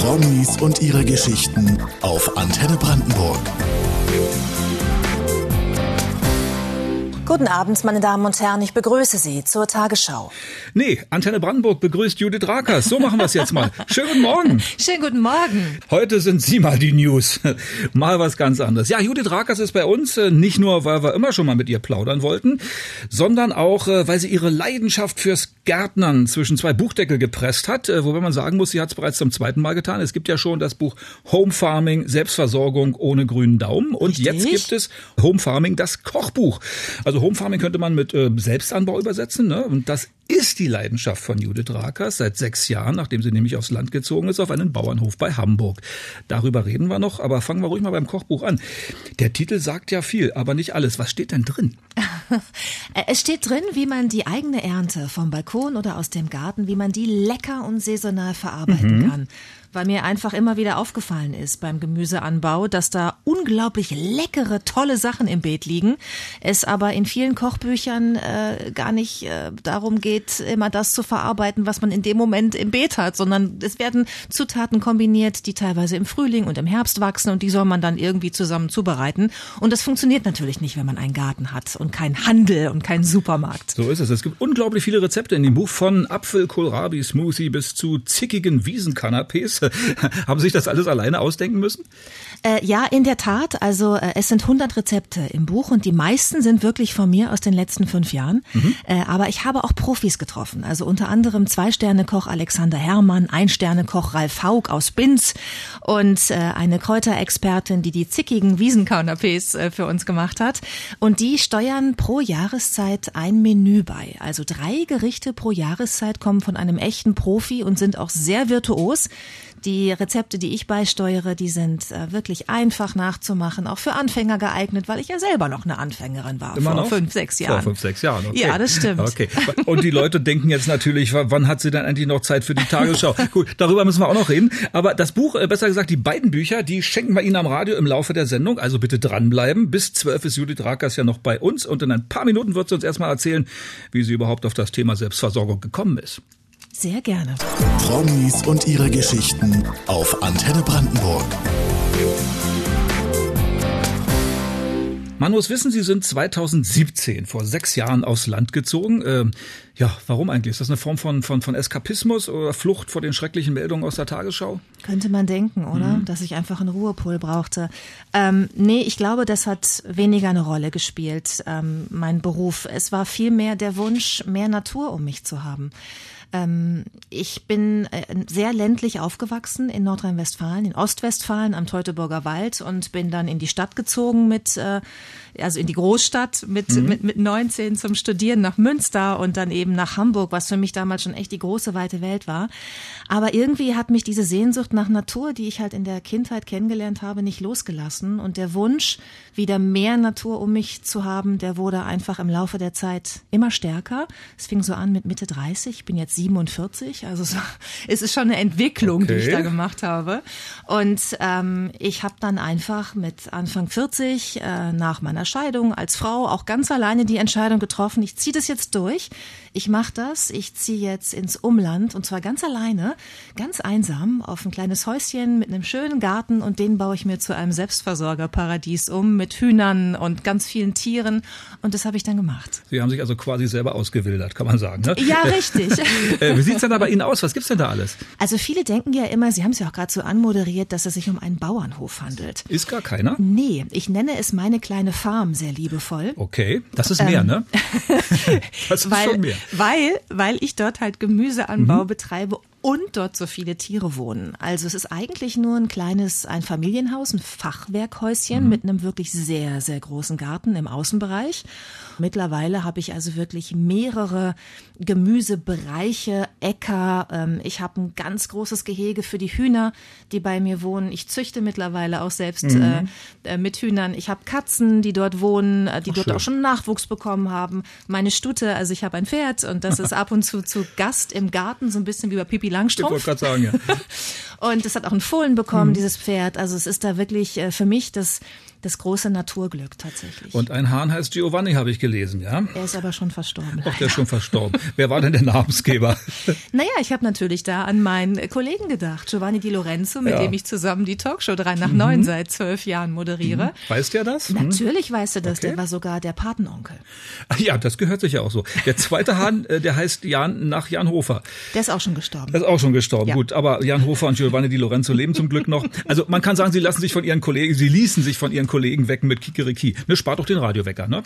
Promis und ihre Geschichten auf Antenne Brandenburg. Guten Abend, meine Damen und Herren. Ich begrüße Sie zur Tagesschau. Nee, Antenne Brandenburg begrüßt Judith Rakers. So machen wir es jetzt mal. Schönen guten Morgen. Schönen guten Morgen. Heute sind Sie mal die News. Mal was ganz anderes. Ja, Judith Rakers ist bei uns, äh, nicht nur, weil wir immer schon mal mit ihr plaudern wollten, sondern auch, äh, weil sie ihre Leidenschaft fürs Gärtnern zwischen zwei Buchdeckel gepresst hat. Äh, wobei man sagen muss, sie hat es bereits zum zweiten Mal getan. Es gibt ja schon das Buch Home Farming, Selbstversorgung ohne grünen Daumen. Und Richtig. jetzt gibt es Home Farming, das Kochbuch. Also Home Farming könnte man mit äh, Selbstanbau übersetzen. Ne? Und das ist die Leidenschaft von Judith Rakers seit sechs Jahren, nachdem sie nämlich aufs Land gezogen ist, auf einen Bauernhof bei Hamburg. Darüber reden wir noch, aber fangen wir ruhig mal beim Kochbuch an. Der Titel sagt ja viel, aber nicht alles. Was steht denn drin? Es steht drin, wie man die eigene Ernte vom Balkon oder aus dem Garten, wie man die lecker und saisonal verarbeiten kann. Weil mir einfach immer wieder aufgefallen ist beim Gemüseanbau, dass da unglaublich leckere, tolle Sachen im Beet liegen. Es aber in vielen Kochbüchern äh, gar nicht äh, darum geht, immer das zu verarbeiten, was man in dem Moment im Beet hat, sondern es werden Zutaten kombiniert, die teilweise im Frühling und im Herbst wachsen und die soll man dann irgendwie zusammen zubereiten. Und das funktioniert natürlich nicht, wenn man einen Garten hat und keinen Handel und keinen Supermarkt. So ist es. Es gibt unglaublich viele Rezepte in dem Buch von Apfel, Kohlrabi, Smoothie bis zu zickigen Wiesenkanapés. Haben Sie sich das alles alleine ausdenken müssen? Äh, ja, in der Tat. Also äh, es sind 100 Rezepte im Buch und die meisten sind wirklich von mir aus den letzten fünf Jahren. Äh, aber ich habe auch Profis getroffen. Also unter anderem Zwei-Sterne-Koch Alexander Herrmann, Ein-Sterne-Koch Ralf Haug aus Binz und äh, eine Kräuterexpertin, die die zickigen Wiesenkanapés äh, für uns gemacht hat. Und die steuern pro Jahreszeit ein Menü bei. Also drei Gerichte pro Jahreszeit kommen von einem echten Profi und sind auch sehr virtuos. Die Rezepte, die ich beisteuere, die sind äh, wirklich einfach nachzumachen, auch für Anfänger geeignet, weil ich ja selber noch eine Anfängerin war Immer vor noch? fünf, sechs Jahren. Vor fünf, sechs Jahren, okay. Ja, das stimmt. Okay. Und die Leute denken jetzt natürlich, wann hat sie denn endlich noch Zeit für die Tagesschau? Gut, darüber müssen wir auch noch reden. Aber das Buch, äh, besser gesagt, die beiden Bücher, die schenken wir Ihnen am Radio im Laufe der Sendung. Also bitte dranbleiben. Bis zwölf ist Judith Rakers ja noch bei uns. Und in ein paar Minuten wird sie uns erstmal erzählen, wie sie überhaupt auf das Thema Selbstversorgung gekommen ist. Sehr gerne. Promis und ihre Geschichten auf Antenne Brandenburg. Man muss wissen, Sie sind 2017, vor sechs Jahren, aufs Land gezogen. Ähm, ja, warum eigentlich? Ist das eine Form von, von, von Eskapismus oder Flucht vor den schrecklichen Meldungen aus der Tagesschau? Könnte man denken, oder? Dass ich einfach einen Ruhepol brauchte. Ähm, nee, ich glaube, das hat weniger eine Rolle gespielt, ähm, mein Beruf. Es war vielmehr der Wunsch, mehr Natur um mich zu haben. Ähm, ich bin äh, sehr ländlich aufgewachsen in Nordrhein-Westfalen, in Ostwestfalen am Teutoburger Wald und bin dann in die Stadt gezogen mit, äh, also in die Großstadt mit, mit, mit 19 zum Studieren nach Münster und dann eben nach Hamburg, was für mich damals schon echt die große weite Welt war. Aber irgendwie hat mich diese Sehnsucht nach Natur, die ich halt in der Kindheit kennengelernt habe, nicht losgelassen und der Wunsch, wieder mehr Natur um mich zu haben, der wurde einfach im Laufe der Zeit immer stärker. Es fing so an mit Mitte 30, ich bin jetzt 47, also es, es ist schon eine Entwicklung, die ich Okay. da gemacht habe. Und ähm, ich habe dann einfach mit Anfang 40 äh, nach meiner Scheidung als Frau auch ganz alleine die Entscheidung getroffen, ich ziehe das jetzt durch. Ich mache das, ich ziehe jetzt ins Umland und zwar ganz alleine, ganz einsam auf ein kleines Häuschen mit einem schönen Garten und den baue ich mir zu einem Selbstversorgerparadies um mit Hühnern und ganz vielen Tieren und das habe ich dann gemacht. Sie haben sich also quasi selber ausgewildert, kann man sagen. Ne? Ja, richtig. Äh, wie sieht's denn da bei Ihnen aus? Was gibt's denn da alles? Also viele denken ja immer, Sie haben es ja auch gerade so anmoderiert, dass es sich um einen Bauernhof handelt. Ist gar keiner? Nee, ich nenne es meine kleine Farm sehr liebevoll. Okay, das ist mehr, ne? Das ist Ähm, weil, schon mehr. Weil, weil ich dort halt Gemüseanbau betreibe und dort so viele Tiere wohnen. Also es ist eigentlich nur ein kleines ein Familienhaus, ein Fachwerkhäuschen mit einem wirklich sehr, sehr großen Garten im Außenbereich. Mittlerweile habe ich also wirklich mehrere Gemüsebereiche, Äcker. Ähm, ich habe ein ganz großes Gehege für die Hühner, die bei mir wohnen. Ich züchte mittlerweile auch selbst äh, äh, mit Hühnern. Ich habe Katzen, die dort wohnen, äh, die dort schön. auch schon Nachwuchs bekommen haben. Meine Stute, also ich habe ein Pferd und das ist ab und zu zu Gast im Garten, so ein bisschen wie bei Pipi Ich wollte Langstrumpf. gerade sagen, ja. Und es hat auch einen Fohlen bekommen, dieses Pferd. Also es ist da wirklich äh, für mich das Das große Naturglück tatsächlich. Und ein Hahn heißt Giovanni, habe ich gelesen, ja? Er ist aber schon verstorben. Ach, der ist schon verstorben. Wer war denn der Namensgeber? naja, ich habe natürlich da an meinen Kollegen gedacht, Giovanni Di Lorenzo, mit ja. dem ich zusammen die Talkshow 3 nach 9 mhm. seit zwölf Jahren moderiere. Mhm. Weiß der das? Natürlich weiß er das, okay. der war sogar der Patenonkel. Ach ja, das gehört sich ja auch so. Der zweite Hahn, äh, der heißt Jan nach Jan Hofer. Der ist auch schon gestorben. Der ist auch schon gestorben, ja. gut. Aber Jan Hofer und Giovanni Di Lorenzo leben zum Glück noch. Also man kann sagen, sie lassen sich von ihren Kollegen, sie ließen sich von ihren Kollegen wecken mit Kikeriki. Ne, spart doch den Radiowecker, ne?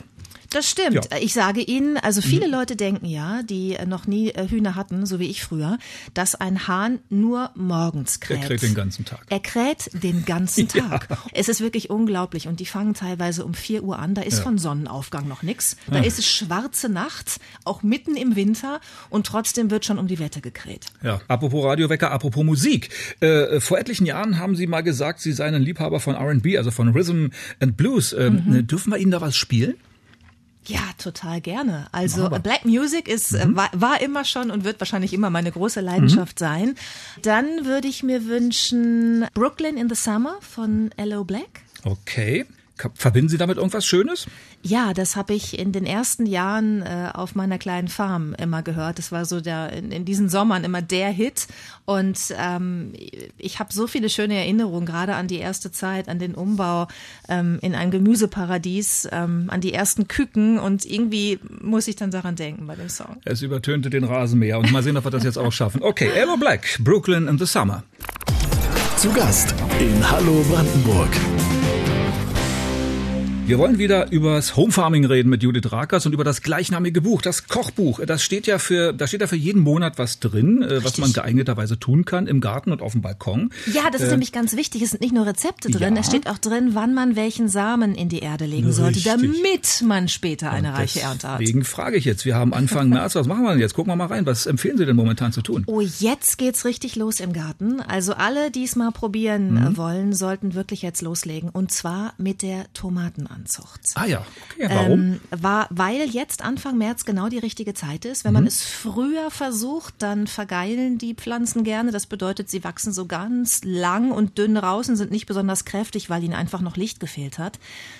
Das stimmt. Ja. Ich sage Ihnen, also viele mhm. Leute denken ja, die noch nie äh, Hühner hatten, so wie ich früher, dass ein Hahn nur morgens kräht. Er kräht den ganzen Tag. Er kräht den ganzen Tag. Ja. Es ist wirklich unglaublich und die fangen teilweise um vier Uhr an. Da ist ja. von Sonnenaufgang noch nichts. Da ist es schwarze Nacht, auch mitten im Winter und trotzdem wird schon um die Wette gekräht. Ja, apropos Radiowecker, apropos Musik. Äh, vor etlichen Jahren haben Sie mal gesagt, Sie seien ein Liebhaber von R&B, also von Rhythm and Blues. Ähm, mhm. Dürfen wir Ihnen da was spielen? Ja, total gerne. Also Aber. Black Music ist äh, mhm. war, war, immer schon und wird wahrscheinlich immer meine große Leidenschaft mhm. sein. Dann würde ich mir wünschen Brooklyn in the Summer von L.O. Black. Okay. Verbinden Sie damit irgendwas Schönes? Ja, das habe ich in den ersten Jahren äh, auf meiner kleinen Farm immer gehört. Das war so der in, in diesen Sommern immer der Hit. Und ähm, ich habe so viele schöne Erinnerungen, gerade an die erste Zeit, an den Umbau ähm, in ein Gemüseparadies, ähm, an die ersten Küken. Und irgendwie muss ich dann daran denken bei dem Song. Es übertönte den Rasenmäher. Und mal sehen, ob wir das jetzt auch schaffen. Okay, Ella Black, Brooklyn in the Summer. Zu Gast in Hallo Brandenburg. Wir wollen wieder übers Home Farming reden mit Judith Rakers und über das gleichnamige Buch, das Kochbuch. Das steht ja für, da steht ja für jeden Monat was drin, Richtig. Äh, was man geeigneterweise tun kann im Garten und auf dem Balkon. Ja, das ist äh, nämlich ganz wichtig. Es sind nicht nur Rezepte drin, ja. es steht auch drin, wann man welchen Samen in die Erde legen sollte, damit man später eine reiche Ernte hat. Deswegen frage ich jetzt. Wir haben Anfang März. Was machen wir denn jetzt? Gucken wir mal rein. Was empfehlen Sie denn momentan zu tun? Oh, jetzt geht's richtig los im Garten. Also alle, die es mal probieren mhm. wollen, sollten wirklich jetzt loslegen. Und zwar mit der Tomatenanzucht. Ah ja. Okay, warum? Ähm, war, weil jetzt Anfang März genau die richtige Zeit ist. Wenn mhm. man es früher versucht, dann vergeilen die Pflanzen gerne. Das bedeutet, sie wachsen so ganz lang und dünn raus und sind nicht besonders kräftig, weil ihnen einfach noch Licht gefehlt hat.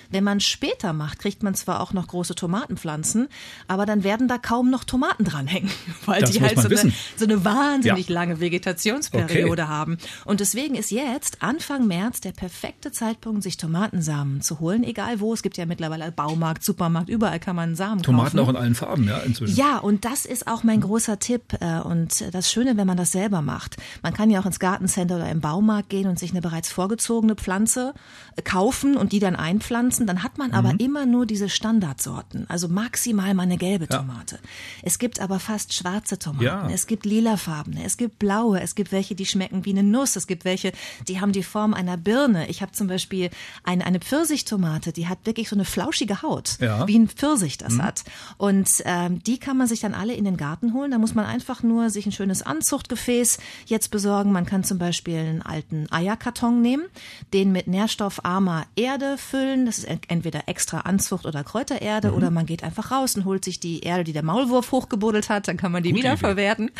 Wenn man später macht, kriegt man zwar auch noch große Tomatenpflanzen, aber dann werden da kaum noch Tomaten dranhängen, weil das die halt so eine, so eine, wahnsinnig ja. lange Vegetationsperiode okay. haben. Und deswegen ist jetzt Anfang März der perfekte Zeitpunkt, sich Tomatensamen zu holen, egal wo. Es gibt ja mittlerweile Baumarkt, Supermarkt, überall kann man Samen Tomaten kaufen. auch in allen Farben, ja, inzwischen. Ja, und das ist auch mein großer Tipp. Äh, und das Schöne, wenn man das selber macht. Man kann ja auch ins Gartencenter oder im Baumarkt gehen und sich eine bereits vorgezogene Pflanze äh, kaufen und die dann einpflanzen Pflanzen, dann hat man aber mhm. immer nur diese Standardsorten, also maximal mal eine gelbe ja. Tomate. Es gibt aber fast schwarze Tomaten, ja. es gibt lilafarbene, es gibt blaue, es gibt welche, die schmecken wie eine Nuss, es gibt welche, die haben die Form einer Birne. Ich habe zum Beispiel eine, eine Pfirsichtomate, die hat wirklich so eine flauschige Haut, ja. wie ein Pfirsich das mhm. hat. Und ähm, die kann man sich dann alle in den Garten holen. Da muss man einfach nur sich ein schönes Anzuchtgefäß jetzt besorgen. Man kann zum Beispiel einen alten Eierkarton nehmen, den mit nährstoffarmer Erde füllen. Das ist entweder extra Anzucht oder Kräutererde mhm. oder man geht einfach raus und holt sich die Erde, die der Maulwurf hochgebuddelt hat, dann kann man die Gute wiederverwerten.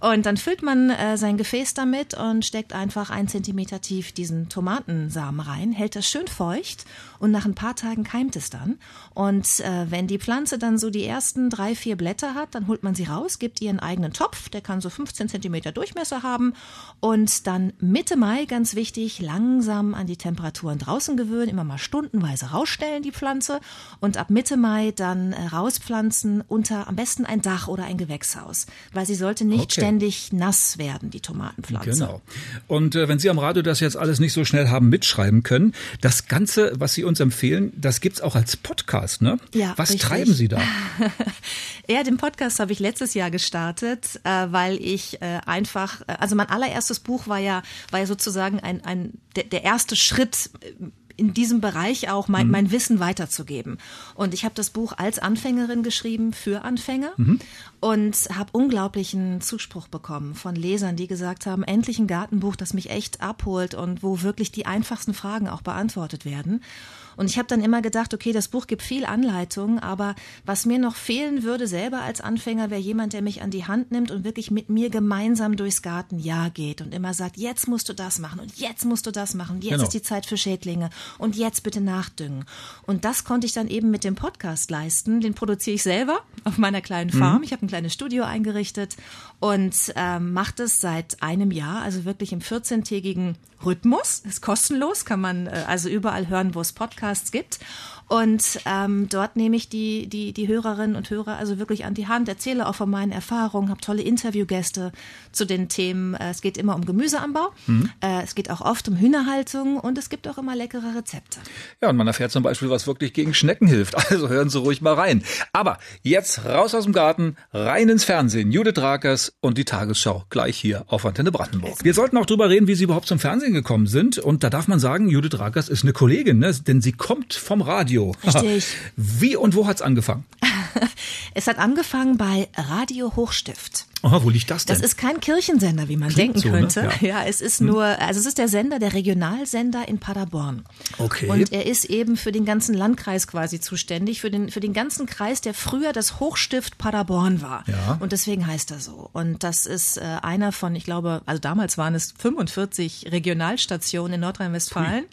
Und dann füllt man äh, sein Gefäß damit und steckt einfach ein Zentimeter tief diesen Tomatensamen rein, hält das schön feucht und nach ein paar Tagen keimt es dann. Und äh, wenn die Pflanze dann so die ersten drei, vier Blätter hat, dann holt man sie raus, gibt ihr einen eigenen Topf, der kann so 15 Zentimeter Durchmesser haben und dann Mitte Mai, ganz wichtig, langsam an die Temperaturen draußen gewöhnen, immer mal stundenweise rausstellen, die Pflanze und ab Mitte Mai dann äh, rauspflanzen unter am besten ein Dach oder ein Gewächshaus, weil sie sollte nicht okay. ständig nass werden, die Tomatenpflanze. Genau. Und äh, wenn Sie am Radio das jetzt alles nicht so schnell haben mitschreiben können, das Ganze, was Sie uns empfehlen, das gibt's auch als Podcast, ne? Ja. Was richtig. treiben Sie da? ja, den Podcast habe ich letztes Jahr gestartet, äh, weil ich äh, einfach, äh, also mein allererstes Buch war ja, war ja sozusagen ein, ein der, der erste Schritt in diesem Bereich auch mein, mhm. mein Wissen weiterzugeben. Und ich habe das Buch als Anfängerin geschrieben für Anfänger mhm. und habe unglaublichen Zuspruch bekommen von Lesern, die gesagt haben, endlich ein Gartenbuch, das mich echt abholt und wo wirklich die einfachsten Fragen auch beantwortet werden. Und ich habe dann immer gedacht, okay, das Buch gibt viel Anleitung, aber was mir noch fehlen würde selber als Anfänger, wäre jemand, der mich an die Hand nimmt und wirklich mit mir gemeinsam durchs Gartenjahr geht und immer sagt, jetzt musst du das machen und jetzt musst du das machen, jetzt genau. ist die Zeit für Schädlinge und jetzt bitte nachdüngen. Und das konnte ich dann eben mit dem Podcast leisten. Den produziere ich selber auf meiner kleinen Farm. Mhm. Ich habe ein kleines Studio eingerichtet und ähm, mache das seit einem Jahr, also wirklich im 14-tägigen Rhythmus. Ist kostenlos, kann man äh, also überall hören, wo es Podcasts gibt. Und ähm, dort nehme ich die, die, die Hörerinnen und Hörer also wirklich an die Hand, erzähle auch von meinen Erfahrungen, habe tolle Interviewgäste zu den Themen. Äh, es geht immer um Gemüseanbau, mhm. äh, es geht auch oft um Hühnerhaltung und es gibt auch immer leckere Rezepte. Ja, und man erfährt zum Beispiel, was wirklich gegen Schnecken hilft. Also hören Sie ruhig mal rein. Aber jetzt raus aus dem Garten, rein ins Fernsehen. Judith Rakers und die Tagesschau gleich hier auf Antenne Brandenburg. Wir sollten auch drüber reden, wie Sie überhaupt zum Fernsehen gekommen sind. Und da darf man sagen, Judith Rakers ist eine Kollegin, ne? denn sie kommt vom Radio. Radio. Richtig. Wie und wo hat's angefangen? es hat angefangen bei Radio Hochstift. Aha, wo liegt das denn? Das ist kein Kirchensender, wie man Klingt denken so, ne? könnte. Ne? Ja. ja. es ist hm. nur, also es ist der Sender, der Regionalsender in Paderborn. Okay. Und er ist eben für den ganzen Landkreis quasi zuständig, für den, für den ganzen Kreis, der früher das Hochstift Paderborn war. Ja. Und deswegen heißt er so. Und das ist äh, einer von, ich glaube, also damals waren es 45 Regionalstationen in Nordrhein-Westfalen.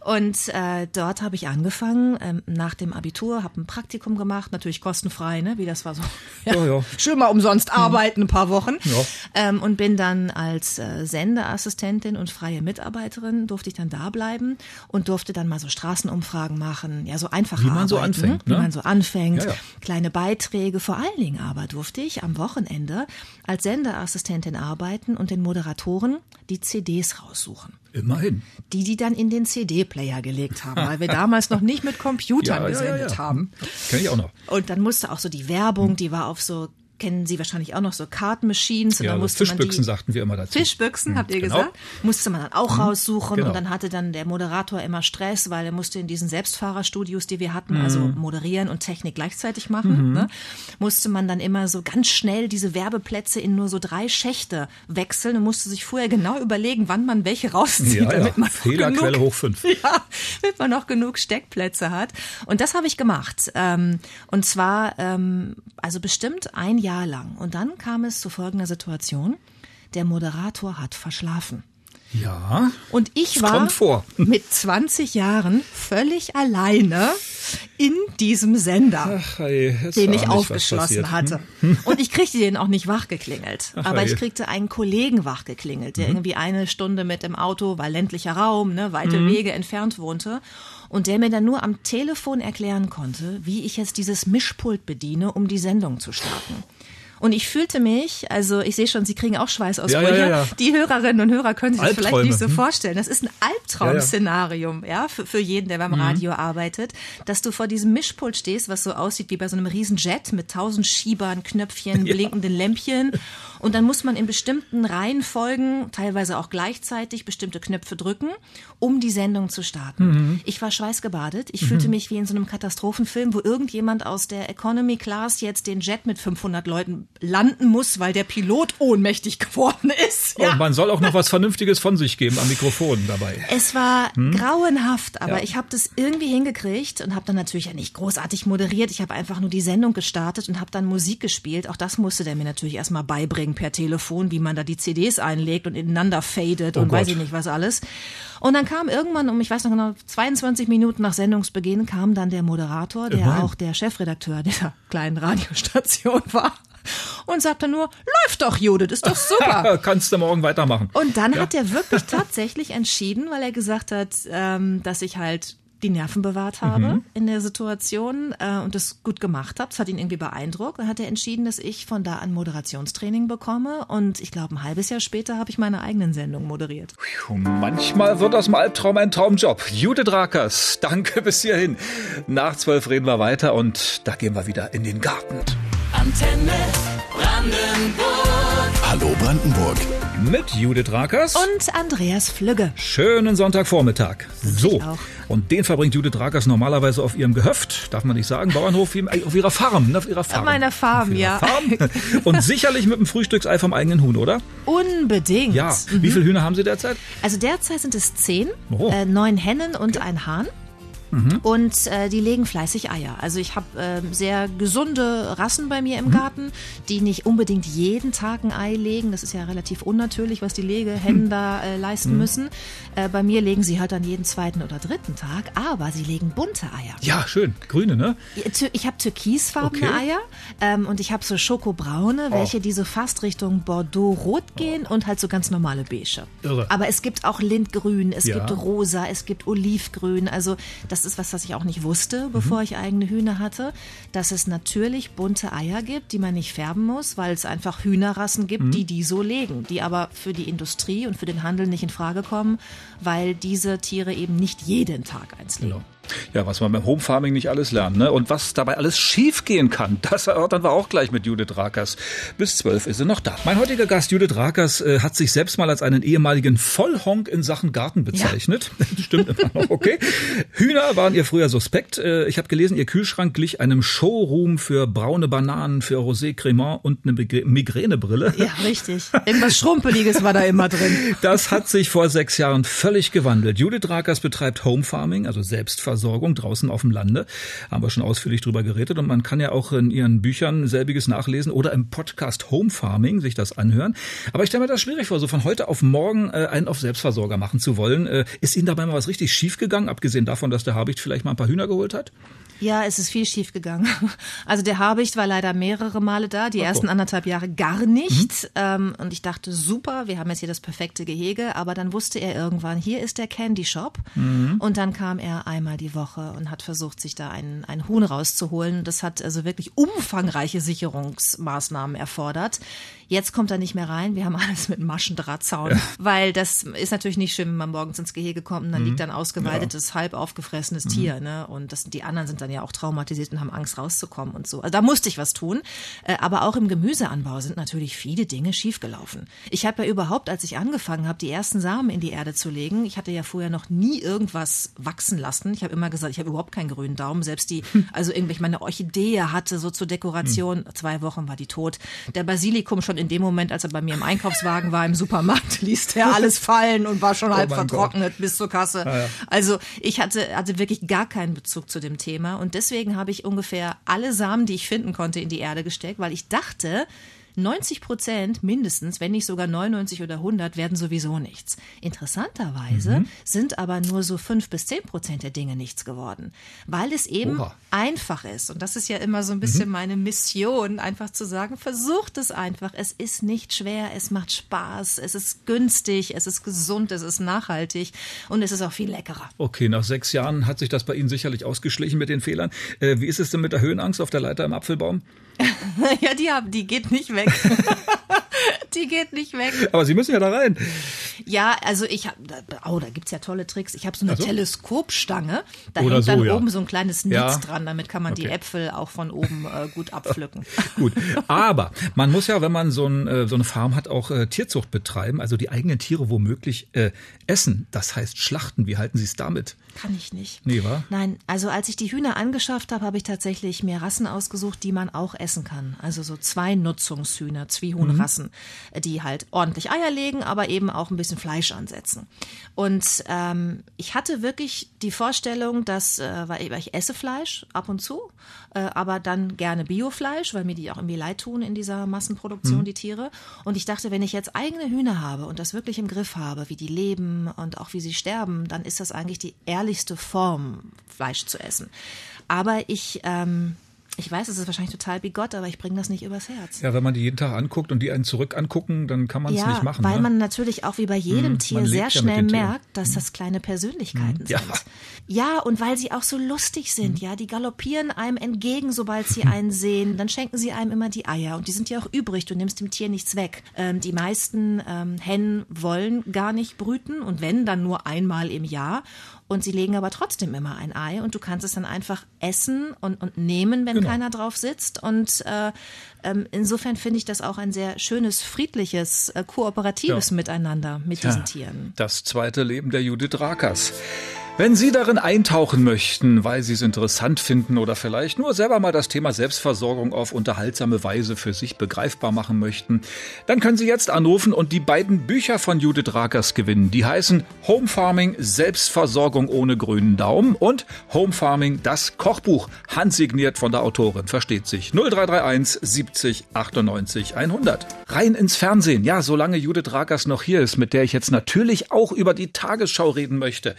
Und äh, dort habe ich angefangen, ähm, nach dem Abitur, habe ein Praktikum gemacht, natürlich kostenfrei, ne, wie das war so. Ja, ja. ja. Schön mal umsonst arbeiten paar Wochen ja. ähm, und bin dann als äh, Sendeassistentin und freie Mitarbeiterin durfte ich dann da bleiben und durfte dann mal so Straßenumfragen machen, ja so einfach wie man so anfängt, ne? wie man so anfängt, ja, ja. kleine Beiträge. Vor allen Dingen aber durfte ich am Wochenende als Sendeassistentin arbeiten und den Moderatoren die CDs raussuchen. Immerhin. Die, die dann in den CD-Player gelegt haben, weil wir damals noch nicht mit Computern ja, gesendet ja, ja. haben. Kenn ich auch noch. Und dann musste auch so die Werbung, die war auf so kennen Sie wahrscheinlich auch noch so Card Machines. Und ja, dann musste Fischbüchsen man die, sagten wir immer dazu. Fischbüchsen, habt ihr genau. gesagt? Musste man dann auch mhm. raussuchen genau. und dann hatte dann der Moderator immer Stress, weil er musste in diesen Selbstfahrerstudios, die wir hatten, also mhm. also moderieren und Technik gleichzeitig machen, mhm. ne? musste man dann immer so ganz schnell diese Werbeplätze in nur so drei Schächte wechseln und musste sich vorher genau überlegen, wann man welche rauszieht, ja, damit ja. man Fehlerquelle genug, hoch fünf. Ja, damit man noch genug Steckplätze hat. Und das habe ich gemacht. Ähm, und zwar ähm, also bestimmt ein Jahr lang. Und dann kam es zu folgender Situation. Der Moderator hat verschlafen. Ja. Und ich war mit 20 Jahren völlig alleine in diesem Sender, Ach, ey, den ich aufgeschlossen hatte. Hm? Und ich kriegte den auch nicht wachgeklingelt. Ach, aber ich kriegte einen Kollegen wachgeklingelt, der mhm. irgendwie eine Stunde mit im Auto, war ländlicher Raum, ne, weite mhm. Wege entfernt wohnte. Und der mir dann nur am Telefon erklären konnte, wie ich jetzt dieses Mischpult bediene, um die Sendung zu starten. Und ich fühlte mich, also ich sehe schon, Sie kriegen auch Schweißausbrüche. Ja, ja, ja. Die Hörerinnen und Hörer können sich das vielleicht nicht so hm? vorstellen. Das ist ein Albtraum-Szenarium, ja, für, für jeden, der beim mhm. Radio arbeitet, dass du vor diesem Mischpult stehst, was so aussieht wie bei so einem riesen Jet mit tausend Schiebern, Knöpfchen, blinkenden Lämpchen. Und dann muss man in bestimmten Reihenfolgen, teilweise auch gleichzeitig, bestimmte Knöpfe drücken, um die Sendung zu starten. Mhm. Ich war schweißgebadet. Ich mhm. fühlte mich wie in so einem Katastrophenfilm, wo irgendjemand aus der Economy Class jetzt den Jet mit 500 Leuten landen muss, weil der Pilot ohnmächtig geworden ist. Ja. Und man soll auch noch was Vernünftiges von sich geben am Mikrofon dabei. Es war hm? grauenhaft, aber ja. ich habe das irgendwie hingekriegt und habe dann natürlich ja nicht großartig moderiert. Ich habe einfach nur die Sendung gestartet und habe dann Musik gespielt. Auch das musste der mir natürlich erstmal beibringen per Telefon, wie man da die CDs einlegt und ineinander fadet oh und Gott. weiß ich nicht was alles. Und dann kam irgendwann um, ich weiß noch genau, 22 Minuten nach Sendungsbeginn kam dann der Moderator, der Immerhin. auch der Chefredakteur dieser kleinen Radiostation war und sagte nur, läuft doch, Judith, ist doch super. Kannst du morgen weitermachen. Und dann ja. hat er wirklich tatsächlich entschieden, weil er gesagt hat, ähm, dass ich halt die Nerven bewahrt habe mhm. in der Situation äh, und das gut gemacht habe. Das hat ihn irgendwie beeindruckt. Dann hat er entschieden, dass ich von da an Moderationstraining bekomme und ich glaube, ein halbes Jahr später habe ich meine eigenen Sendung moderiert. Manchmal wird aus dem Albtraum ein Traumjob. Judith Rakers, danke bis hierhin. Nach zwölf reden wir weiter und da gehen wir wieder in den Garten. Antenne Brandenburg. Hallo Brandenburg. Mit Judith Rakers. Und Andreas Flügge. Schönen Sonntagvormittag. So. Und den verbringt Judith Rakers normalerweise auf ihrem Gehöft, darf man nicht sagen, Bauernhof, auf ihrer Farm, ne? auf ihrer Farm. Meiner Farm, ja. Farm. Und sicherlich mit dem Frühstücksei vom eigenen Huhn, oder? Unbedingt. Ja. Mhm. Wie viele Hühner haben Sie derzeit? Also derzeit sind es zehn, oh. äh, neun Hennen und okay. ein Hahn. Mhm. Und äh, die legen fleißig Eier. Also ich habe äh, sehr gesunde Rassen bei mir im mhm. Garten, die nicht unbedingt jeden Tag ein Ei legen. Das ist ja relativ unnatürlich, was die Legehennen mhm. da äh, leisten mhm. müssen. Äh, bei mir legen sie halt dann jeden zweiten oder dritten Tag, aber sie legen bunte Eier. Ja, schön. Grüne, ne? Ich habe türkisfarbene okay. Eier ähm, und ich habe so schokobraune, oh. welche die so fast Richtung Bordeaux-Rot gehen oh. und halt so ganz normale Beige. Irre. Aber es gibt auch Lindgrün, es ja. gibt Rosa, es gibt Olivgrün. Also das ist was, was ich auch nicht wusste, bevor mhm. ich eigene Hühner hatte, dass es natürlich bunte Eier gibt, die man nicht färben muss, weil es einfach Hühnerrassen gibt, mhm. die die so legen, die aber für die Industrie und für den Handel nicht in Frage kommen, weil diese Tiere eben nicht jeden Tag eins legen. Genau. Ja, was man beim Home Farming nicht alles lernt, ne? Und was dabei alles schiefgehen kann, das erörtern wir auch gleich mit Judith Rakers. Bis zwölf ist sie noch da. Mein heutiger Gast Judith Rakers äh, hat sich selbst mal als einen ehemaligen Vollhonk in Sachen Garten bezeichnet. Ja. Stimmt immer noch, okay. Hühner waren ihr früher suspekt. Äh, ich habe gelesen, ihr Kühlschrank glich einem Showroom für braune Bananen, für Rosé Cremant und eine Migränebrille. Ja, richtig. Irgendwas Schrumpeliges war da immer drin. Das hat sich vor sechs Jahren völlig gewandelt. Judith Rakers betreibt Home Farming, also Selbstversorgung Wasserversorgung draußen auf dem Lande. Haben wir schon ausführlich drüber geredet und man kann ja auch in ihren Büchern selbiges nachlesen oder im Podcast Home Farming sich das anhören. Aber ich stelle mir das schwierig vor, so von heute auf morgen äh, einen auf Selbstversorger machen zu wollen. Äh, ist Ihnen dabei mal was richtig schief gegangen, abgesehen davon, dass der Habicht vielleicht mal ein paar Hühner geholt hat? Ja, es ist viel schief gegangen. Also der Habicht war leider mehrere Male da, die oh, ersten anderthalb Jahre gar nicht. Mhm. Ähm, und ich dachte, super, wir haben jetzt hier das perfekte Gehege. Aber dann wusste er irgendwann, hier ist der Candy Shop. Mhm. Und dann kam er einmal die Woche und hat versucht, sich da einen, einen Huhn rauszuholen. Das hat also wirklich umfangreiche Sicherungsmaßnahmen erfordert. Jetzt kommt er nicht mehr rein. Wir haben alles mit Maschendrahtzaun, ja. weil das ist natürlich nicht schön, wenn man morgens ins Gehege kommt und dann mhm. liegt ein ausgeweidetes, ja. halb aufgefressenes mhm. Tier. Ne? Und das, die anderen sind dann ja auch traumatisiert und haben Angst rauszukommen und so. Also da musste ich was tun. Äh, aber auch im Gemüseanbau sind natürlich viele Dinge schiefgelaufen. Ich habe ja überhaupt, als ich angefangen habe, die ersten Samen in die Erde zu legen, ich hatte ja vorher noch nie irgendwas wachsen lassen. Ich habe immer gesagt, ich habe überhaupt keinen grünen Daumen. Selbst die, also irgendwelche, meine Orchidee hatte so zur Dekoration, mhm. zwei Wochen war die tot. Der Basilikum schon in dem Moment, als er bei mir im Einkaufswagen war im Supermarkt, ließ er alles fallen und war schon oh halb vertrocknet Gott. bis zur Kasse. Ah, ja. Also ich hatte, hatte wirklich gar keinen Bezug zu dem Thema und deswegen habe ich ungefähr alle Samen, die ich finden konnte, in die Erde gesteckt, weil ich dachte, 90 Prozent mindestens, wenn nicht sogar 99 oder 100, werden sowieso nichts. Interessanterweise mhm. sind aber nur so 5 bis 10 Prozent der Dinge nichts geworden, weil es eben Oha. einfach ist. Und das ist ja immer so ein bisschen mhm. meine Mission, einfach zu sagen, versucht es einfach. Es ist nicht schwer, es macht Spaß, es ist günstig, es ist gesund, es ist nachhaltig und es ist auch viel leckerer. Okay, nach sechs Jahren hat sich das bei Ihnen sicherlich ausgeschlichen mit den Fehlern. Äh, wie ist es denn mit der Höhenangst auf der Leiter im Apfelbaum? ja, die haben, die geht nicht weg. die geht nicht weg. Aber Sie müssen ja da rein. Ja, also ich habe, oh, da gibt's ja tolle Tricks. Ich habe so eine so. Teleskopstange. Da Oder hängt dann so, ja. oben so ein kleines Netz ja. dran. Damit kann man okay. die Äpfel auch von oben äh, gut abpflücken. gut, aber man muss ja, wenn man so, ein, äh, so eine Farm hat, auch äh, Tierzucht betreiben, also die eigenen Tiere womöglich äh, essen. Das heißt schlachten. Wie halten Sie es damit? Kann ich nicht. Nee, wa? Nein, also als ich die Hühner angeschafft habe, habe ich tatsächlich mehr Rassen ausgesucht, die man auch essen kann. Also so zwei Nutzungshühner, Zwiehuhnrassen, mhm. die halt ordentlich Eier legen, aber eben auch ein bisschen Fleisch ansetzen. Und ähm, ich hatte wirklich die Vorstellung, dass, äh, weil ich esse Fleisch ab und zu, äh, aber dann gerne Biofleisch, weil mir die auch irgendwie leid tun in dieser Massenproduktion, mhm. die Tiere. Und ich dachte, wenn ich jetzt eigene Hühner habe und das wirklich im Griff habe, wie die leben und auch wie sie sterben, dann ist das eigentlich die ehrlichste Form, Fleisch zu essen. Aber ich ähm, ich weiß, es ist wahrscheinlich total bigott, aber ich bringe das nicht übers Herz. Ja, wenn man die jeden Tag anguckt und die einen zurück angucken, dann kann man es ja, nicht machen. Weil ne? man natürlich auch wie bei jedem hm, Tier sehr ja schnell merkt, dass hm. das kleine Persönlichkeiten hm. ja. sind. Ja, und weil sie auch so lustig sind, hm. ja, die galoppieren einem entgegen, sobald sie einen sehen. Dann schenken sie einem immer die Eier und die sind ja auch übrig. Du nimmst dem Tier nichts weg. Ähm, die meisten ähm, Hennen wollen gar nicht brüten und wenn, dann nur einmal im Jahr. Und sie legen aber trotzdem immer ein Ei und du kannst es dann einfach essen und, und nehmen, wenn genau. keiner drauf sitzt. Und äh, ähm, insofern finde ich das auch ein sehr schönes, friedliches, äh, kooperatives ja. Miteinander mit Tja, diesen Tieren. Das zweite Leben der Judith Rakers. Wenn Sie darin eintauchen möchten, weil Sie es interessant finden oder vielleicht nur selber mal das Thema Selbstversorgung auf unterhaltsame Weise für sich begreifbar machen möchten, dann können Sie jetzt anrufen und die beiden Bücher von Judith Rakers gewinnen. Die heißen Home Farming Selbstversorgung ohne grünen Daumen und Home Farming das Kochbuch, handsigniert von der Autorin, versteht sich. 0331 70 98 100. Rein ins Fernsehen. Ja, solange Judith Rakers noch hier ist, mit der ich jetzt natürlich auch über die Tagesschau reden möchte.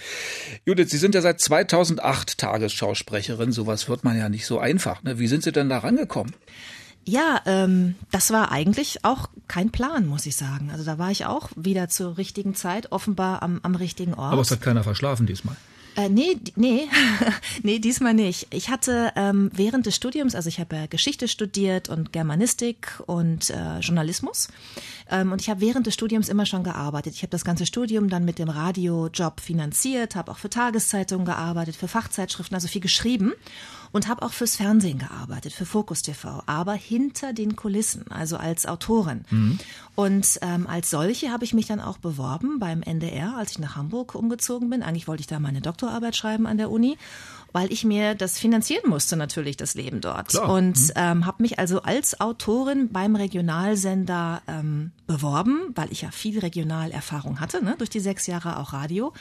Judith, Sie sind ja seit 2008 Tagesschausprecherin. Sowas wird man ja nicht so einfach. Ne? Wie sind Sie denn da rangekommen? Ja, ähm, das war eigentlich auch kein Plan, muss ich sagen. Also da war ich auch wieder zur richtigen Zeit, offenbar am, am richtigen Ort. Aber es hat keiner verschlafen diesmal. Äh, nee, nee, nee, diesmal nicht. Ich hatte ähm, während des Studiums, also ich habe ja Geschichte studiert und Germanistik und äh, Journalismus. Ähm, und ich habe während des Studiums immer schon gearbeitet. Ich habe das ganze Studium dann mit dem Radiojob finanziert, habe auch für Tageszeitungen gearbeitet, für Fachzeitschriften, also viel geschrieben und habe auch fürs Fernsehen gearbeitet, für Focus TV, aber hinter den Kulissen, also als Autorin. Mhm. Und ähm, als solche habe ich mich dann auch beworben beim NDR, als ich nach Hamburg umgezogen bin. Eigentlich wollte ich da meine Doktorarbeit schreiben an der Uni weil ich mir das finanzieren musste natürlich das Leben dort Klar. und mhm. ähm, habe mich also als Autorin beim Regionalsender ähm, beworben, weil ich ja viel Regionalerfahrung hatte ne, durch die sechs Jahre auch Radio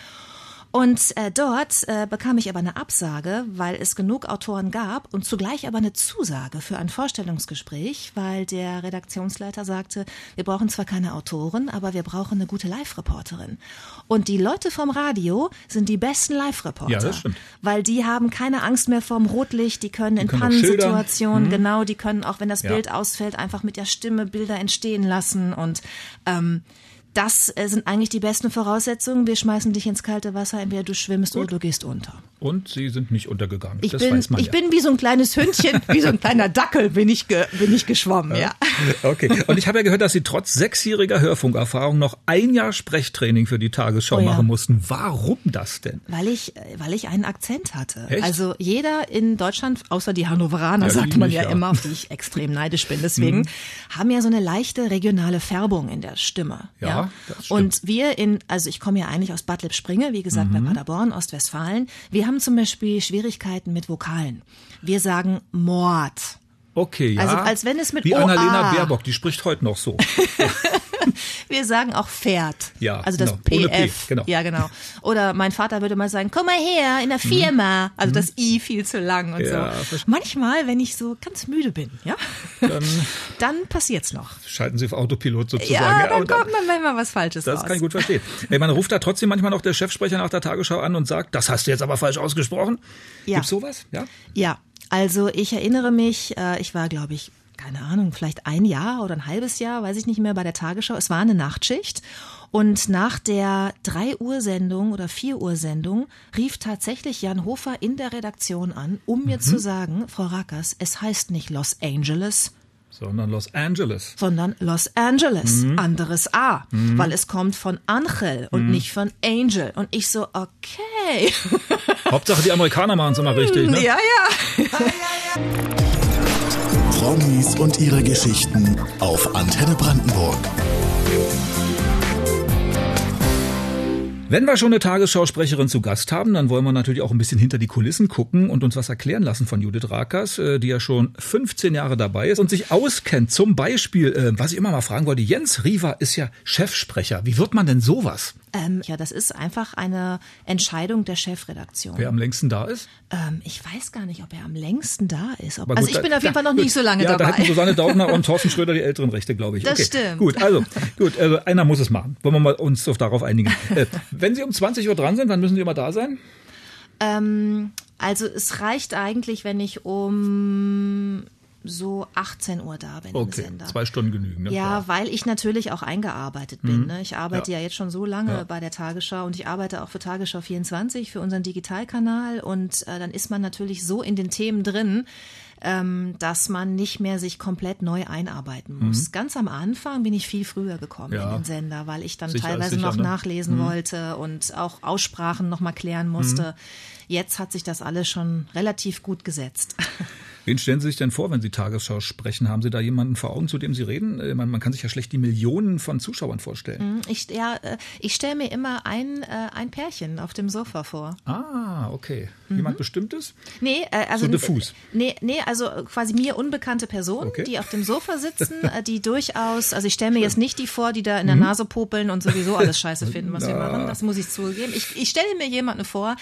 und äh, dort äh, bekam ich aber eine Absage, weil es genug Autoren gab und zugleich aber eine Zusage für ein Vorstellungsgespräch, weil der Redaktionsleiter sagte, wir brauchen zwar keine Autoren, aber wir brauchen eine gute Live-Reporterin. Und die Leute vom Radio sind die besten Live-Reporter. Ja, das stimmt. Weil die haben keine Angst mehr vorm Rotlicht, die können die in Pannensituationen, mhm. genau, die können auch, wenn das ja. Bild ausfällt, einfach mit der Stimme Bilder entstehen lassen und ähm, das äh, sind eigentlich die besten Voraussetzungen. Wir schmeißen dich ins kalte Wasser, entweder du schwimmst Gut. oder du gehst unter. Und sie sind nicht untergegangen. Ich, das bin, weiß man ich ja. bin wie so ein kleines Hündchen, wie so ein kleiner Dackel bin ich, ge, bin ich geschwommen, ja. Okay. Und ich habe ja gehört, dass Sie trotz sechsjähriger Hörfunkerfahrung noch ein Jahr Sprechtraining für die Tagesschau oh ja. machen mussten. Warum das denn? Weil ich, äh, weil ich einen Akzent hatte. Echt? Also jeder in Deutschland, außer die Hannoveraner, ja, sagt man nicht, ja, immer, auf die ich extrem neidisch bin. Deswegen mhm. haben ja so eine leichte regionale Färbung in der Stimme. Ja, das stimmt. Und wir in, also ich komme ja eigentlich aus Bad Lippspringe, wie gesagt, mhm. bei Paderborn, Ostwestfalen. Wir haben zum Beispiel Schwierigkeiten mit Vokalen. Wir sagen Mord. Okay, ja. Also als wenn es mit Wie Annalena Baerbock, die spricht heute noch so. Wir sagen auch Pferd. Ja, also das genau. PF. P, genau. Ja, genau. Oder mein Vater würde mal sagen, komm mal her in der mhm. Firma. Mhm. Also das I viel zu lang und ja, so. Manchmal, wenn ich so ganz müde bin, ja, dann, dann passiert's noch. Schalten Sie auf Autopilot sozusagen. Ja, dann ja, kommt dann manchmal was Falsches Das raus. kann ich gut verstehen. Man ruft da trotzdem manchmal noch der Chefsprecher nach der Tagesschau an und sagt, das hast du jetzt aber falsch ausgesprochen. Ja. Gibt's sowas? Ja. Ja. Also ich erinnere mich, äh, ich war, glaube ich, keine Ahnung, vielleicht ein Jahr oder ein halbes Jahr, weiß ich nicht mehr, bei der Tagesschau. Es war eine Nachtschicht. Und nach der 3 Uhr Sendung oder 4 Uhr Sendung rief tatsächlich Jan Hofer in der Redaktion an, um mir mhm. zu sagen, Frau Rackers, es heißt nicht Los Angeles, sondern Los Angeles. Sondern Los Angeles. Mhm. Anderes A. Mhm. Weil es kommt von Angel und mhm. nicht von Angel. Und ich so, okay. Hauptsache die Amerikaner machen es immer richtig, ne? Ja, ja. Promis und ihre Geschichten auf Antenne Brandenburg. Wenn wir schon eine Tagesschausprecherin zu Gast haben, dann wollen wir natürlich auch ein bisschen hinter die Kulissen gucken und uns was erklären lassen von Judith Rakers, äh, die ja schon 15 Jahre dabei ist und sich auskennt. Zum Beispiel, äh, was ich immer mal fragen wollte, Jens Riva ist ja Chefsprecher. Wie wird man denn sowas? Ähm, ja, das ist einfach eine Entscheidung der Chefredaktion. Wer am längsten da ist? Ähm, ich weiß gar nicht, ob er am längsten da ist. Ob, gut, also ich bin auf jeden Fall noch nicht so lange ja, dabei. Da hätten Susanne Daubner und Thorsten Schröder die älteren Rechte, glaube ich. Das okay. stimmt. Gut, also gut, also einer muss es machen. Wollen wir mal uns darauf einigen. Äh, wenn Sie um 20 Uhr dran sind, dann müssen Sie immer da sein? Ähm, also es reicht eigentlich, wenn ich um so 18 Uhr da bin okay, im Sender. zwei Stunden genügen. Ne? Ja, ja, weil ich natürlich auch eingearbeitet bin. Mhm. Ne? Ich arbeite ja. ja. jetzt schon so lange ja. bei der Tagesschau und ich arbeite auch für Tagesschau 24, für unseren Digitalkanal und äh, dann ist man natürlich so in den Themen drin, ähm, dass man nicht mehr sich komplett neu einarbeiten muss. Mhm. Ganz am Anfang bin ich viel früher gekommen ja. in den Sender, weil ich dann sicher teilweise sicher, noch ne? nachlesen mhm. wollte und auch Aussprachen noch mal klären musste. Mhm. Jetzt hat sich das alles schon relativ gut gesetzt. Wen stellen Sie sich denn vor, wenn Sie Tagesschau sprechen? Haben Sie da jemanden vor Augen, zu dem Sie reden? Äh, man, man kann sich ja schlecht die Millionen von Zuschauern vorstellen. Mhm, ich, ja, äh, ich stelle mir immer ein, äh, ein Pärchen auf dem Sofa vor. Ah, okay. Jemand mhm. Bestimmtes? Nee, also. So diffus. Nee, nee, also quasi mir unbekannte Personen, okay. die auf dem Sofa sitzen, die durchaus, also ich stelle mir jetzt nicht die vor, die da in der mhm. Nase popeln und sowieso alles scheiße finden, was wir machen. Das muss ich zugeben. Ich, ich stelle mir jemanden vor,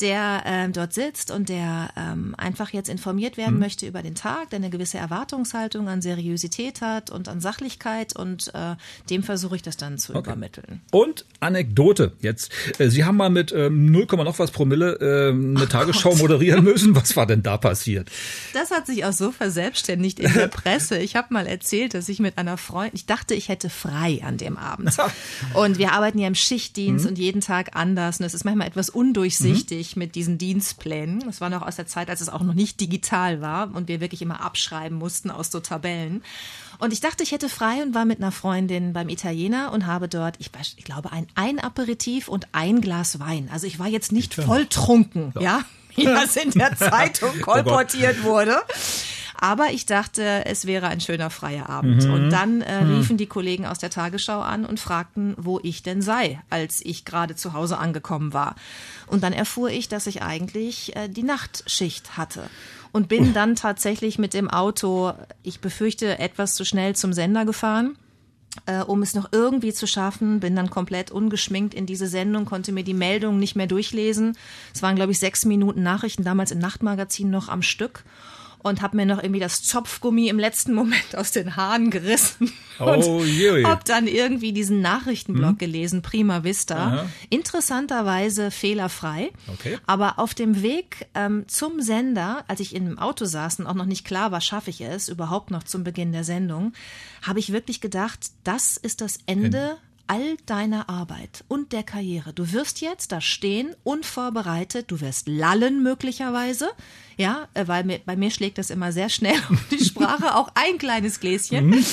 der ähm, dort sitzt und der ähm, einfach jetzt informiert werden mhm. möchte über den Tag, der eine gewisse Erwartungshaltung an Seriosität hat und an Sachlichkeit und äh, dem versuche ich das dann zu okay. übermitteln. Und Anekdote jetzt. Äh, Sie haben mal mit ähm, 0, noch was Promille äh, eine oh Tagesschau Gott. moderieren müssen. Was war denn da passiert? Das hat sich auch so verselbstständigt in der Presse. Ich habe mal erzählt, dass ich mit einer Freundin, ich dachte, ich hätte frei an dem Abend. Und wir arbeiten ja im Schichtdienst mhm. und jeden Tag anders. Und es ist manchmal etwas undurchsichtig mhm. mit diesen Dienstplänen. Das war noch aus der Zeit, als es auch noch nicht digital war und wir wirklich immer abschreiben mussten aus so Tabellen. Und ich dachte, ich hätte frei und war mit einer Freundin beim Italiener und habe dort, ich, ich glaube, ein, ein Aperitif und ein Glas Wein. Also ich war jetzt nicht volltrunken, ja, wie das in der Zeitung oh kolportiert oh wurde. Aber ich dachte, es wäre ein schöner freier Abend. Mhm. Und dann äh, mhm. riefen die Kollegen aus der Tagesschau an und fragten, wo ich denn sei, als ich gerade zu Hause angekommen war. Und dann erfuhr ich, dass ich eigentlich äh, die Nachtschicht hatte und bin dann tatsächlich mit dem Auto, ich befürchte, etwas zu schnell zum Sender gefahren. Äh, um es noch irgendwie zu schaffen, bin dann komplett ungeschminkt in diese Sendung, konnte mir die Meldungen nicht mehr durchlesen. Es waren, glaube ich, sechs Minuten Nachrichten, damals im Nachtmagazin noch am Stück und habe mir noch irgendwie das Zopfgummi im letzten Moment aus den Haaren gerissen oh, und je, hab dann irgendwie diesen Nachrichtenblock mhm. gelesen, Prima Vista. Aha. Interessanterweise fehlerfrei. Okay. Aber auf dem Weg ähm, zum Sender, als ich in dem Auto saß und auch noch nicht klar war, schaffe ich es überhaupt noch zum Beginn der Sendung, habe ich wirklich gedacht, das ist das Ende. Ende all deiner Arbeit und der Karriere. Du wirst jetzt da stehen, unvorbereitet, du wirst lallen möglicherweise, ja, äh, weil mir, bei mir schlägt das immer sehr schnell um die Sprache, auch ein kleines Gläschen. Mhm.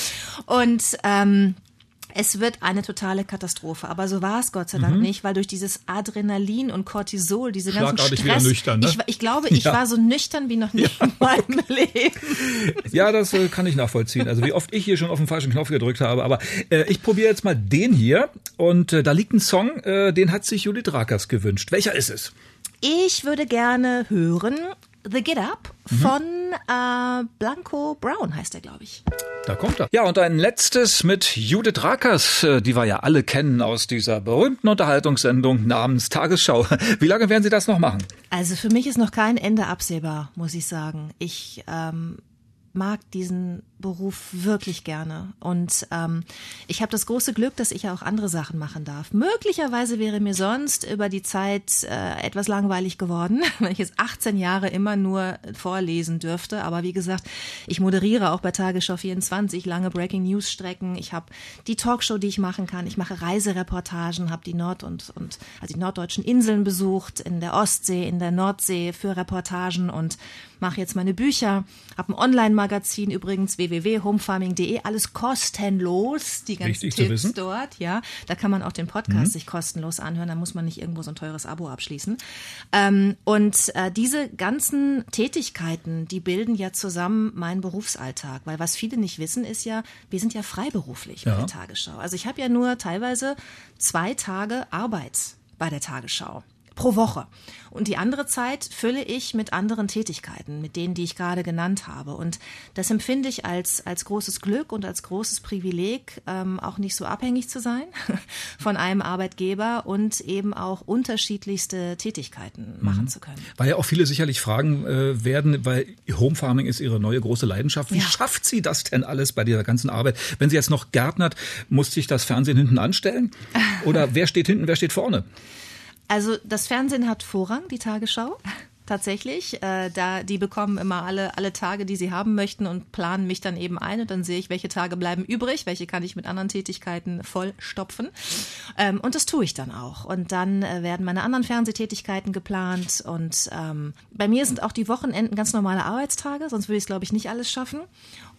Und ähm, es wird eine totale Katastrophe. Aber so war es Gott sei Dank mhm. nicht, weil durch dieses Adrenalin und Cortisol, diese ganzen Stress, wieder nüchtern, ne? ich, ich glaube, ich ja. war so nüchtern wie noch nie ja. in meinem Leben. Ja, das äh, kann ich nachvollziehen. Also wie oft ich hier schon auf den falschen Knopf gedrückt habe. Aber äh, ich probiere jetzt mal den hier. Und äh, da liegt ein Song, äh, den hat sich Judith Rakers gewünscht. Welcher ist es? Ich würde gerne hören The Get Up von äh, Blanco Brown heißt er, glaube ich. Da kommt er. Ja, und ein letztes mit Judith Rakers, äh, die wir ja alle kennen aus dieser berühmten Unterhaltungssendung namens Tagesschau. Wie lange werden Sie das noch machen? Also für mich ist noch kein Ende absehbar, muss ich sagen. Ich ähm, mag diesen Beruf wirklich gerne. Und ähm, ich habe das große Glück, dass ich ja auch andere Sachen machen darf. Möglicherweise wäre mir sonst über die Zeit äh, etwas langweilig geworden, wenn ich jetzt 18 Jahre immer nur vorlesen dürfte. Aber wie gesagt, ich moderiere auch bei Tagesschau 24 lange Breaking News Strecken. Ich habe die Talkshow, die ich machen kann. Ich mache Reisereportagen, habe die Nord- und, und also die norddeutschen Inseln besucht, in der Ostsee, in der Nordsee für Reportagen und mache jetzt meine Bücher, habe ein Online-Magazin übrigens, www.homefarming.de, alles kostenlos, die ganzen Wichtig Tipps dort, ja. Da kann man auch den Podcast mhm. sich kostenlos anhören, da muss man nicht irgendwo so ein teures Abo abschließen. Ähm, und äh, diese ganzen Tätigkeiten, die bilden ja zusammen meinen Berufsalltag, weil was viele nicht wissen, ist ja, wir sind ja freiberuflich ja. bei der Tagesschau. Also ich habe ja nur teilweise zwei Tage Arbeit bei der Tagesschau pro Woche. Und die andere Zeit fülle ich mit anderen Tätigkeiten, mit denen, die ich gerade genannt habe. Und das empfinde ich als, als großes Glück und als großes Privileg, ähm, auch nicht so abhängig zu sein von einem Arbeitgeber und eben auch unterschiedlichste Tätigkeiten mhm. machen zu können. Weil ja auch viele sicherlich fragen äh, werden, weil Home Farming ist ihre neue große Leidenschaft. Wie ja. schafft sie das denn alles bei dieser ganzen Arbeit? Wenn sie jetzt noch gärtnert, muss sich das Fernsehen hinten anstellen? Oder wer steht hinten, wer steht vorne? Also das Fernsehen hat Vorrang, die Tagesschau. Tatsächlich, äh, da die bekommen immer alle alle Tage, die sie haben möchten und planen mich dann eben ein und dann sehe ich, welche Tage bleiben übrig, welche kann ich mit anderen Tätigkeiten vollstopfen. Ähm, und das tue ich dann auch. Und dann äh, werden meine anderen Fernsehtätigkeiten geplant und ähm, bei mir sind auch die Wochenenden ganz normale Arbeitstage, sonst würde ich es glaube ich nicht alles schaffen.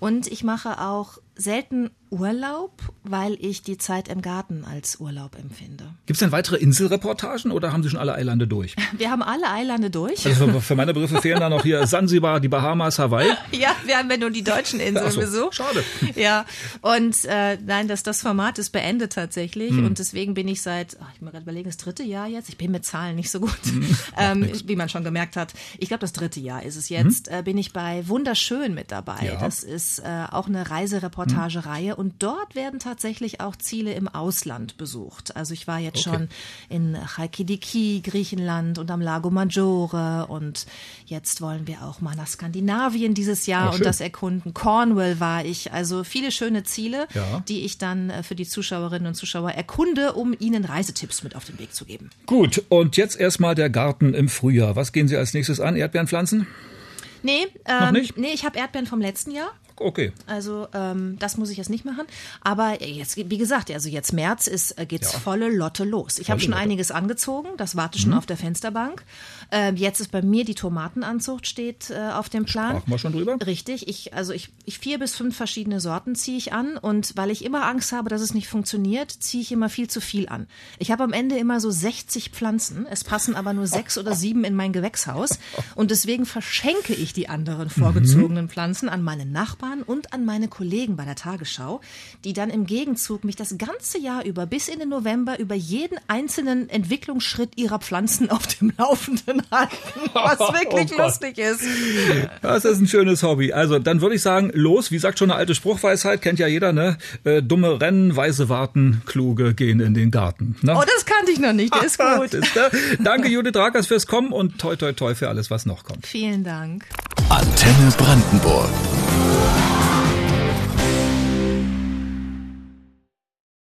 Und ich mache auch selten Urlaub, weil ich die Zeit im Garten als Urlaub empfinde. Gibt es denn weitere Inselreportagen oder haben Sie schon alle Eilande durch? Wir haben alle Eilande durch. Also für meine Begriffe fehlen da noch hier Sansibar, die Bahamas, Hawaii. Ja, wir haben ja nur die deutschen Inseln so, besucht. Schade. Ja, und äh, nein, das, das Format ist beendet tatsächlich Hm. und deswegen bin ich seit, ach, ich muss gerade überlegen, das dritte Jahr jetzt. Ich bin mit Zahlen nicht so gut, Hm. ähm, wie man schon gemerkt hat. Ich glaube, das dritte Jahr ist es jetzt. Äh, bin ich bei Wunderschön mit dabei. Hm. Ja. Hm. Das ist äh, auch eine Reisereportagereihe und dort werden tatsächlich auch Ziele im Ausland besucht. Also ich war jetzt Okay. schon in Chalkidiki, Griechenland und am Lago Maggiore und jetzt wollen wir auch mal nach Skandinavien dieses Jahr Ach, und das erkunden. Cornwall war ich. Also viele schöne Ziele, Ja. die ich dann äh, für die Zuschauerinnen und Zuschauer erkunde, um ihnen Reisetipps mit auf den Weg zu geben. Gut, und jetzt erstmal der Garten im Frühjahr. Was gehen Sie als nächstes an? Erdbeeren pflanzen? Nee, ähm, nicht? nee, ich habe Erdbeeren vom letzten Jahr. Okay. Also ähm, das muss ich jetzt nicht machen. Aber jetzt, wie gesagt, also jetzt März ist äh, geht's Ja. volle Lotte los. Ich habe schon Lotte. einiges angezogen. Das warte Mhm. schon auf der Fensterbank. Ähm, jetzt ist bei mir die Tomatenanzucht steht äh, auf dem Plan. Sprachen wir schon drüber? Richtig. Ich also ich, ich vier bis fünf verschiedene Sorten ziehe ich an und weil ich immer Angst habe, dass es nicht funktioniert, ziehe ich immer viel zu viel an. Ich habe am Ende immer so 60 Pflanzen. Es passen aber nur sechs oder sieben in mein Gewächshaus und deswegen verschenke ich die anderen vorgezogenen Pflanzen an meine Nachbarn und an meine Kollegen bei der Tagesschau, die dann im Gegenzug mich das ganze Jahr über bis in den November über jeden einzelnen Entwicklungsschritt ihrer Pflanzen auf dem Laufenden halten, was wirklich Oh lustig ist. Das ist ein schönes Hobby. Also, dann würde ich sagen, los, wie sagt schon eine alte Spruchweisheit, kennt ja jeder, ne? Äh, dumme rennen, weise warten, kluge gehen in den Garten. Ne? Oh, das kannte ich noch nicht, der ist gut. Siehste? Danke, Judith Rakers, fürs Kommen und toi, toi, toi für alles, was noch kommt. Vielen Dank. Antenne Brandenburg.